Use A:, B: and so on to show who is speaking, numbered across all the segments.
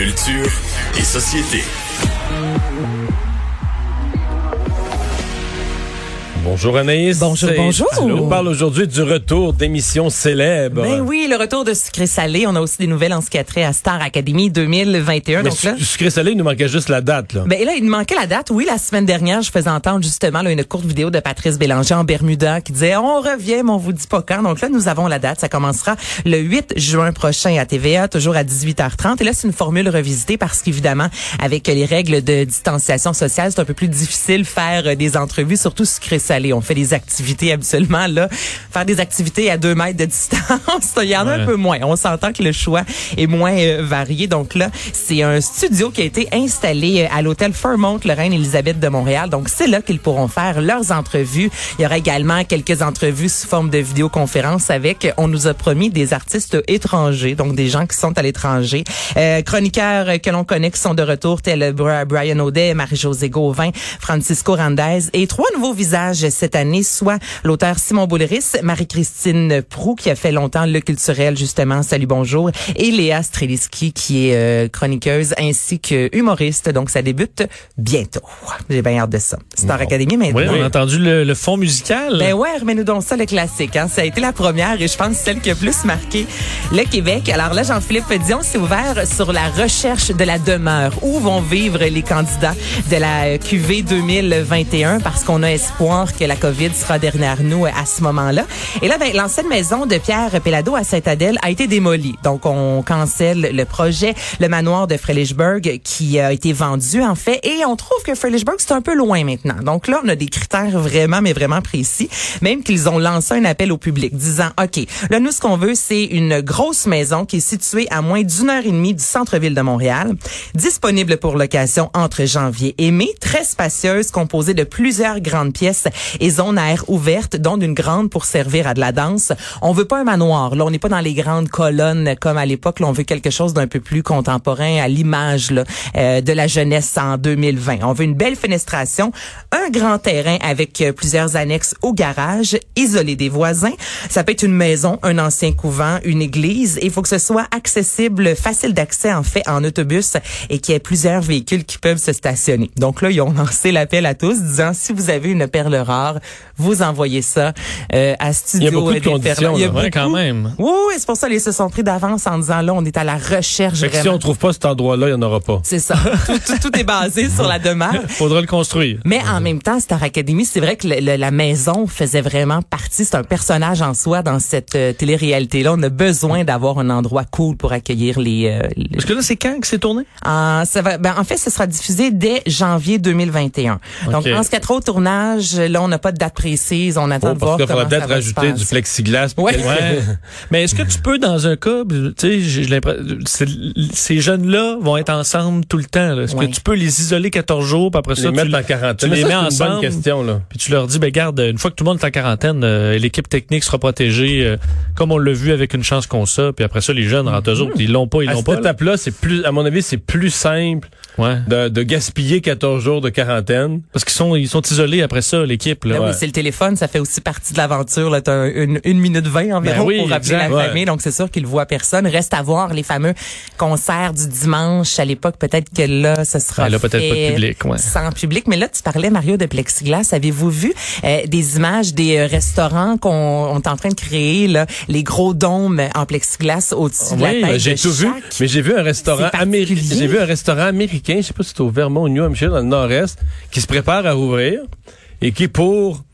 A: Culture et société.
B: Bonjour Anaïs.
C: Bonjour, bonjour.
B: On parle aujourd'hui du retour d'émissions célèbres.
C: Ben oui, le retour de Sucré Salé. On a aussi des nouvelles en ce qui a trait à Star Academy 2021.
B: Mais
C: donc là,
B: su- Sucré salé, il nous manquait juste la date. Là.
C: ben là, il nous manquait la date. Oui, la semaine dernière, je faisais entendre justement là, une courte vidéo de Patrice Bélanger en Bermuda qui disait on revient, mais on vous dit pas quand. Donc là, nous avons la date. Ça commencera le 8 juin prochain à TVA, toujours à 18h30. Et là, c'est une formule revisitée parce qu'évidemment, avec les règles de distanciation sociale, c'est un peu plus difficile faire euh, des entrevues, surtout Sucré Salé. On fait des activités habituellement là, faire des activités à deux mètres de distance, il y en a
B: Ouais.
C: un peu moins. On s'entend que le choix est moins euh, varié. Donc là, c'est un studio qui a été installé euh, à l'hôtel Fairmont, le Reine Élisabeth de Montréal. Donc c'est là qu'ils pourront faire leurs entrevues. Il y aura également quelques entrevues sous forme de vidéoconférence avec, on nous a promis, des artistes étrangers, donc des gens qui sont à l'étranger. Euh, chroniqueurs que l'on connaît qui sont de retour, tels Brian Audet, Marie-Josée Gauvin, Francisco Randez et trois nouveaux visages cette année, soit l'auteur Simon Boulris, Marie-Christine Prou qui a fait longtemps le culturel justement, salut bonjour, et Léa Streliski qui est euh, chroniqueuse ainsi que humoriste. Donc ça débute bientôt. J'ai bien hâte de ça. Star
B: Bon.
C: Academy
D: Oui,
C: maintenant.
D: on a entendu le, le fond musical.
C: Ben ouais, remets-nous donc ça le classique. Hein. Ça a été la première et je pense celle qui a plus marqué le Québec. Alors là, Jean-Philippe Dion s'est ouvert sur la recherche de la demeure. Où vont vivre les candidats de la QV 2021 parce qu'on a espoir que la COVID sera derrière nous à ce moment-là. Et là, ben, l'ancienne maison de Pierre Pellado à Sainte-Adèle a été démolie. Donc, on cancelle le projet, le manoir de Frelichburg qui a été vendu en fait. Et on trouve que Frelichburg, c'est un peu loin maintenant. Donc là, on a des critères vraiment, mais vraiment précis. Même qu'ils ont lancé un appel au public disant, OK, là, nous, ce qu'on veut, c'est une grosse maison qui est située à moins d'une heure et demie du centre-ville de Montréal, disponible pour location entre janvier et mai, très spacieuse, composée de plusieurs grandes pièces et zones à air ouverte, dont une grande pour servir à de la danse. On veut pas un manoir. Là, on n'est pas dans les grandes colonnes comme à l'époque. Là, on veut quelque chose d'un peu plus contemporain à l'image là, euh, de la jeunesse en 2020. On veut une belle fenestration, un grand terrain avec euh, plusieurs annexes au garage, isolé des voisins. Ça peut être une maison, un ancien couvent, une église. Il faut que ce soit accessible, facile d'accès en fait en autobus et qu'il y ait plusieurs véhicules qui peuvent se stationner. Donc là, ils ont lancé l'appel à tous disant si vous avez une perle vous envoyez ça euh, à Studio
B: Il y a beaucoup de conditions, là.
D: Ouais, quand même.
C: Oui, oui, c'est pour ça qu'ils se sont pris d'avance en disant là, on est à la recherche
B: Fait que si on trouve pas cet endroit-là, il n'y en aura pas.
C: C'est ça. tout, tout- tout est basé sur la demeure.
D: Faudra le construire.
C: Mais en même temps, Star Academy, c'est vrai que le- le- la maison faisait vraiment partie. C'est un personnage en soi dans cette euh, télé-réalité-là. On a besoin d'avoir un endroit cool pour accueillir les. euh, les-
D: Parce que là, c'est quand que c'est tourné?
C: ça va, ben, en fait, ce sera diffusé dès janvier 2021. Donc, en ce qui a trop au tournage, là, on n'a pas de date précise. On attend
B: Bon,
C: de
B: parce
C: voir
B: qu'il
C: comment
B: peut-être
C: ça va se
B: rajouter du plexiglas.
C: Ouais.
D: Ouais. Mais est-ce que tu peux, dans un cas, tu sais, j'ai l'impression, c'est- ces jeunes-là vont être ensemble tout le temps. là. Est-ce
C: Ouais.
D: que tu peux les isoler 14 jours, puis après ça,
B: les
D: tu,
B: mettre
D: les-
B: en quarantaine.
D: tu les mets
B: une bonne
D: ensemble.
B: question, là.
D: puis tu leur dis, ben garde, une fois que tout le monde est en quarantaine, euh, l'équipe technique sera protégée, euh, comme on l'a vu avec une chance qu'on ça. Puis après ça, les jeunes rentrent eux autres, ils l'ont pas, ils l'ont
B: cette
D: pas. là.
B: étape-là, c'est plus, à mon avis, c'est plus simple
D: Ouais.
B: de, de gaspiller 14 jours de quarantaine.
D: Parce qu'ils sont, ils sont isolés après ça, l'équipe. Là.
C: Ben oui, c'est le téléphone, ça fait aussi partie de l'aventure. Là, t'as une, une minute vingt environ
D: Ben oui,
C: pour appeler
D: exact,
C: la
B: ouais.
C: famille. Donc c'est sûr qu'ils voient personne. Reste à voir les fameux concerts du dimanche. À l'époque, peut-être que là, ce sera
D: Ben là, peut-être pas de public, ouais.
C: sans public. Mais là, tu parlais Mario de plexiglas. Avez-vous vu euh, des images des euh, restaurants qu'on on est en train de créer là, les gros dômes en plexiglas au-dessus de la
D: Oui,
C: tête
B: j'ai
C: de
B: tout vu, mais j'ai vu un restaurant américain. J'ai vu un restaurant américain, je sais pas si c'est au Vermont ou New Hampshire, dans le nord-est, qui se prépare à rouvrir et qui pour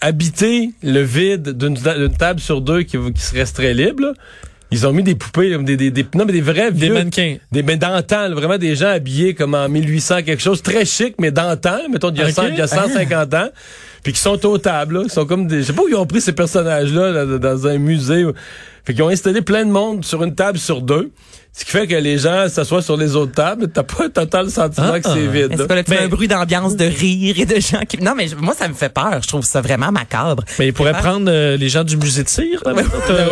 B: habiter le vide d'une table sur deux qui, qui se resterait libre, là, ils ont mis des poupées, des, des, des- non mais des vrais
D: Des
B: vieux-
D: mannequins.
B: des mais d'antan, vraiment des gens habillés comme en 1800 quelque chose, très chic mais d'antan, mettons d'il y a
D: Ok.
B: 100 il y a 150 ans, puis qui sont aux tables, là, qui sont comme des je sais pas où ils ont pris ces personnages là, dans un musée. Fait qu'ils ont installé plein de monde sur une table sur deux. Ce qui fait que les gens s'assoient sur les autres tables, t'as pas un total sentiment
D: Ah.
B: que c'est vide.
C: Est-ce
B: là.
C: que là, tu
D: Mais-
C: fais un bruit d'ambiance de rire et de gens qui... Non, mais je- moi, ça me fait peur. Je trouve ça vraiment macabre.
D: Mais il pourrait
C: Ah.
D: prendre euh, les gens du musée de cire. T'as
B: Ben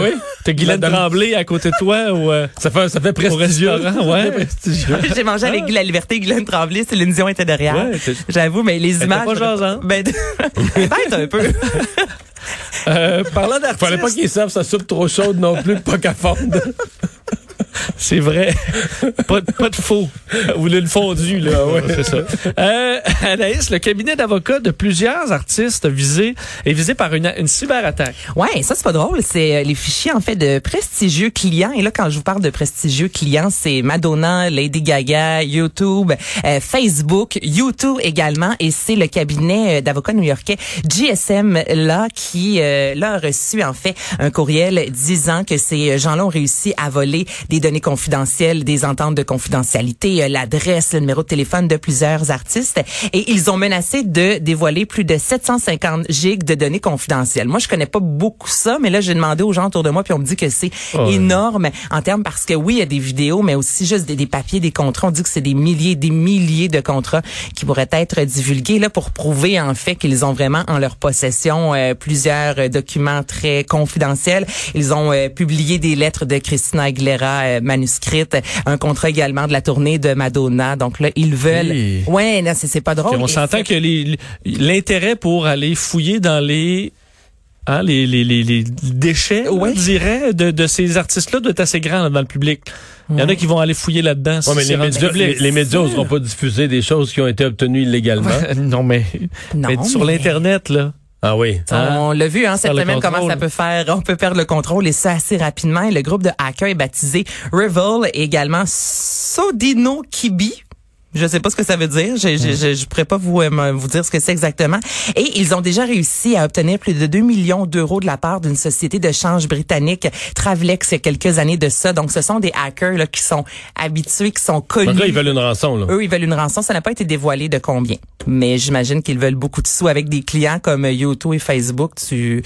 B: oui.
D: t'as Guylaine Tremblay à côté de toi ou euh,
B: Ça fait, ça fait prestigieux.
D: ouais.
C: J'ai mangé avec Guy La Liberté, Guylaine Tremblay, Céline Dion était derrière.
D: Ouais,
C: J'avoue, mais les images...
D: pas jasante.
C: Ben, peut-être un peu.
D: euh, parlant d'artistes.
B: Fallait pas qu'ils servent sa soupe trop chaude non plus, pas qu'à fondre.
D: C'est vrai. pas, de- pas de faux. Vous voulez le fondu, là. c'est ça. Euh, Anaïs, le cabinet d'avocats de plusieurs artistes visés est visé par une, une cyberattaque.
C: Ouais, ça c'est pas drôle. C'est euh, les fichiers en fait de prestigieux clients. Et là, quand je vous parle de prestigieux clients, c'est Madonna, Lady Gaga, YouTube, euh, Facebook, YouTube également. Et c'est le cabinet euh, d'avocats new-yorkais GSM là qui euh, là a reçu en fait un courriel disant que ces gens-là ont réussi à voler des données confidentielles, des ententes de confidentialité, euh, l'adresse, le numéro de téléphone de plusieurs artistes. Et ils ont menacé de dévoiler plus de 750 gigs de données confidentielles. Moi, je connais pas beaucoup ça, mais là, j'ai demandé aux gens autour de moi, puis on me dit que c'est
D: ouais.
C: énorme en termes parce que oui, il y a des vidéos, mais aussi juste des, des papiers, des contrats. On dit que c'est des milliers, des milliers de contrats qui pourraient être divulgués là pour prouver en fait qu'ils ont vraiment en leur possession euh, plusieurs euh, documents très confidentiels. Ils ont euh, publié des lettres de Christina Aguilera euh, manuscrites, un contrat également de la tournée de Madonna. Donc là, ils veulent.
B: Oui.
C: Ouais, non, c'est c'est pas drôle.
D: on s'entend que l'intérêt pour aller fouiller dans les hein, les, les, les, les déchets,
C: Ouais.
D: on dirait, de, de ces artistes-là doit être assez grand là, dans le public. Il y en a qui vont aller fouiller là-dedans.
B: Ouais, les médias, les, les médias n'oseront pas diffuser des choses qui ont été obtenues illégalement.
D: non, mais,
C: Non,
D: mais sur
C: mais-
D: l'Internet, là.
B: Ah oui.
D: Hein?
C: On l'a vu hein, cette semaine comment ça peut faire. On peut perdre le contrôle et ça assez rapidement. Et le groupe de hackers est baptisé Revol et également Sodino Kibi. Je sais pas ce que ça veut dire. Je, je, je, je pourrais pas vous euh, vous dire ce que c'est exactement. Et ils ont déjà réussi à obtenir plus de 2 millions d'euros de la part d'une société de change britannique, Travelex, il y a quelques années de ça. Donc, ce sont des hackers là, qui sont habitués, qui sont connus.
B: Donc là, ils veulent une rançon, là.
C: Eux, ils veulent une rançon. Ça n'a pas été dévoilé de combien. Mais j'imagine qu'ils veulent beaucoup de sous avec des clients comme YouTube et Facebook. Tu,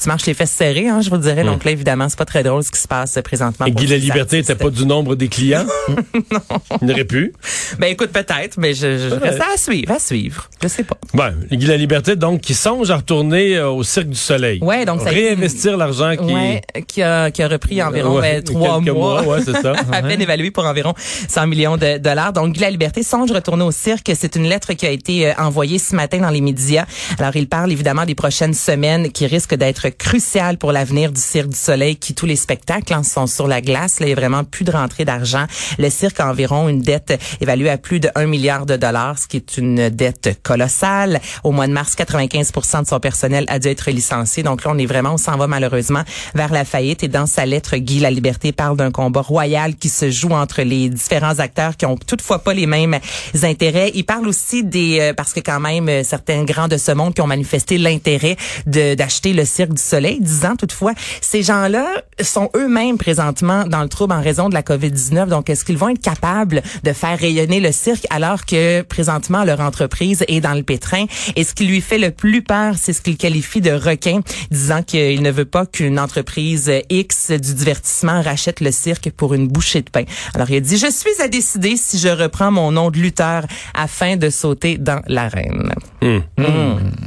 C: tu marches les fesses serrées, hein, je vous dirais. Donc là, évidemment, c'est pas très drôle ce qui se passe présentement.
B: Et Guy la Liberté n'était pas du nombre des clients? Il n'aurait pu.
C: Ben écoute, peut-être, mais je, je reste à suivre, à suivre. Je sais pas.
B: Bon, Guy la Liberté, donc, qui songe à retourner euh, au Cirque du Soleil.
C: Ouais, donc ça a été une-
B: Réinvestir l'argent qui...
C: Ouais, qui a, qui a repris environ
B: Ouais,
C: euh, trois
B: quelques
C: mois.
B: mois, ouais, c'est ça.
C: à peine évalué pour environ 100 millions de dollars. Donc, Guy La Liberté songe retourner au cirque. C'est une lettre qui a été euh, envoyée ce matin dans les médias. Alors, il parle évidemment des prochaines semaines qui risquent d'être cruciales pour l'avenir du Cirque du Soleil, qui tous les spectacles hein, sont sur la glace. Là, il y a vraiment plus de rentrée d'argent. Le cirque a environ une dette évaluée à plus de 1 milliard de dollars, ce qui est une dette colossale. Au mois de mars, 95 de son personnel a dû être licencié. Donc là, on est vraiment, on s'en va malheureusement vers la faillite. Et dans sa lettre, Guy La Liberté parle d'un combat royal qui se joue entre les différents acteurs qui ont toutefois pas les mêmes intérêts. Il parle aussi des, euh, parce que quand même, euh, certains grands de ce monde qui ont manifesté l'intérêt d'acheter le Cirque du Soleil, disant toutefois, ces gens-là sont eux-mêmes présentement dans le trouble en raison de la COVID-19. Donc, est-ce qu'ils vont être capables de faire rayonner le cirque alors que présentement leur entreprise est dans le pétrin? Et ce qui lui fait le plus peur, c'est ce qu'il qualifie de requin, disant qu'il ne veut pas qu'une entreprise X du divertissement rachète le cirque pour une bouchée de pain. Alors, il a dit, je suis à décider si je reprends mon nom de lutteur afin de sauter dans l'arène.
B: Hum.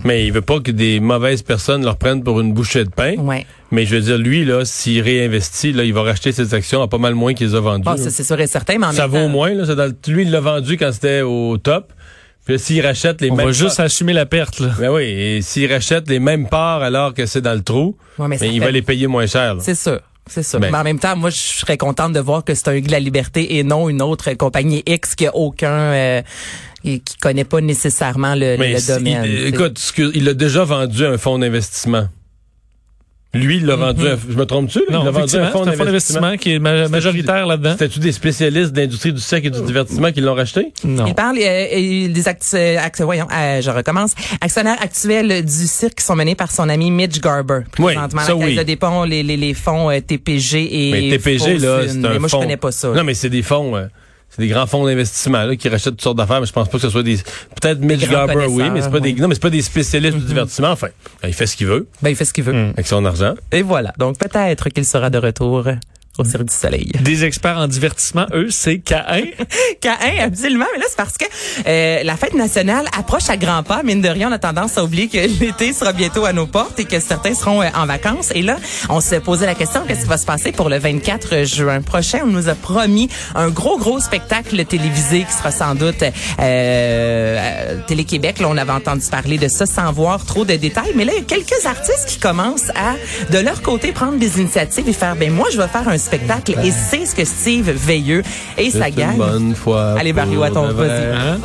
B: Mais il veut pas que des mauvaises personnes leur prennent pour une bouchée de pain.
C: Ouais.
B: Mais je veux dire, lui, là, s'il réinvestit, là, il va racheter ses actions à pas mal moins qu'il les a vendues.
C: Bon,
B: là.
C: ça, c'est sûr et certain, mais en
B: ça
C: même
B: vaut
C: temps-
B: moins, là. dans lui, il l'a vendu quand c'était au top. Puis là, s'il rachète les
D: On
B: mêmes
D: va juste
B: parts-
D: assumer la perte, là.
B: Ben oui, et s'il rachète les mêmes parts alors que c'est dans le trou,
C: Ouais, mais ça
B: ben, il
C: fait-
B: va les payer moins cher. là.
C: C'est sûr. C'est sûr.
B: Ben.
C: mais en même temps, moi, je serais contente de voir que c'est un de la liberté et non une autre compagnie X qui a aucun, euh, qui connaît pas nécessairement le,
B: Mais
C: le domaine.
B: il- écoute, il a déjà vendu un fonds d'investissement. Lui, il l'a vendu. un- je me trompe-tu? il a vendu un fonds
D: c'est un fonds
B: d'investissement.
D: qui est ma- majoritaire là-dedans.
B: C'était-tu des spécialistes de l'industrie du cirque et du divertissement qui l'ont racheté?
D: Non.
C: Il parle euh, euh, des actes, euh, actes- voyons, euh, je recommence. Actionnaires actuels du cirque qui sont menés par son ami Mitch Garber.
B: Oui, ça,
C: la
B: oui.
C: de dépôt, les, les, les fonds euh, TPG et
B: Mais TPG, là, c'est un
C: Mais moi,
B: fonds.
C: je connais pas ça.
B: Non, mais c'est des fonds, euh, c'est des grands fonds d'investissement là, qui rachètent toutes sortes d'affaires, mais je pense pas que ce soit des. Peut-être Mitch Garber, oui, mais c'est pas des.
C: oui.
B: Non, mais c'est pas des spécialistes du divertissement. Enfin, il fait ce qu'il veut
C: Ben, il fait ce qu'il veut.
D: Mm.
B: avec son argent.
C: Et voilà. Donc, peut-être qu'il sera de retour au Cirque du Soleil.
D: Des experts en divertissement, eux, c'est K1.
C: K1, absolument. Mais là, c'est parce que euh, la fête nationale approche à grands pas. Mine de rien, on a tendance à oublier que l'été sera bientôt à nos portes et que certains seront euh, en vacances. Et là, on se posait la question, qu'est-ce qui va se passer pour le 24 juin prochain? On nous a promis un gros, gros spectacle télévisé qui sera sans doute euh, Télé-Québec. Là, on avait entendu parler de ça sans voir trop de détails. Mais là, il y a quelques artistes qui commencent à, de leur côté, prendre des initiatives et faire, ben moi, je vais faire un spectacle et c'est ce que Steve Veilleux et sa gang.
B: bonne fois.
C: Allez, attends,
B: de
C: vas-y.
D: Hein?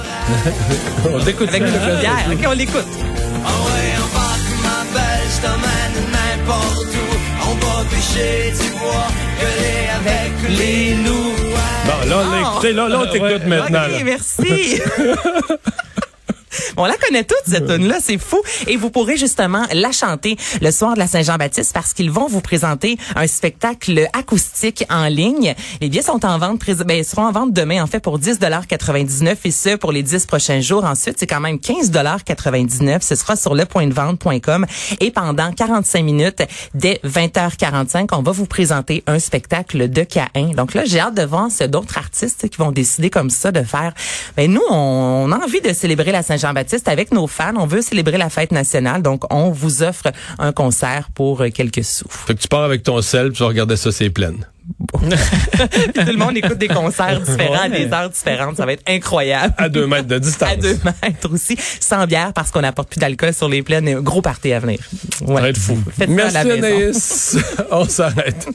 B: On t'écoute
C: Avec une bière. OK, on l'écoute.
E: Ah ouais, embarque ma belle, je t'emmène n'importe où. On va pêcher du bois, gueuler avec les loups.
B: Bon, là, on l'a écouté. Là, là, on t'écoute
D: Ouais.
B: maintenant.
C: OK,
B: là.
C: merci. On la connaît toute, cette tune-là, c'est fou. Et vous pourrez justement la chanter le soir de la Saint-Jean-Baptiste parce qu'ils vont vous présenter un spectacle acoustique en ligne. Les billets sont en vente, ben, ils seront en vente demain, en fait, pour 10,99 et ce, pour les 10 prochains jours. Ensuite, c'est quand même 15,99 Ce sera sur lepointdevente.com et pendant 45 minutes, dès 20h45, on va vous présenter un spectacle de Caïn. Donc là, j'ai hâte de voir ce d'autres artistes qui vont décider comme ça de faire. Ben nous, on, on a envie de célébrer la Saint-Jean-Baptiste avec nos fans. On veut célébrer la fête nationale, donc on vous offre un concert pour euh, quelques sous.
B: Fait que tu pars avec ton sel, puis tu vas regarder ça, c'est pleine.
C: Tout le monde écoute des concerts différents à des heures différentes. Ça va être incroyable.
B: À deux mètres de distance.
C: À deux mètres aussi, sans bière parce qu'on n'apporte plus d'alcool sur les plaines. et un Gros party à venir.
B: Ça va être fou.
C: Faites ça à
B: Merci
C: la.
B: Anaïs. on s'arrête.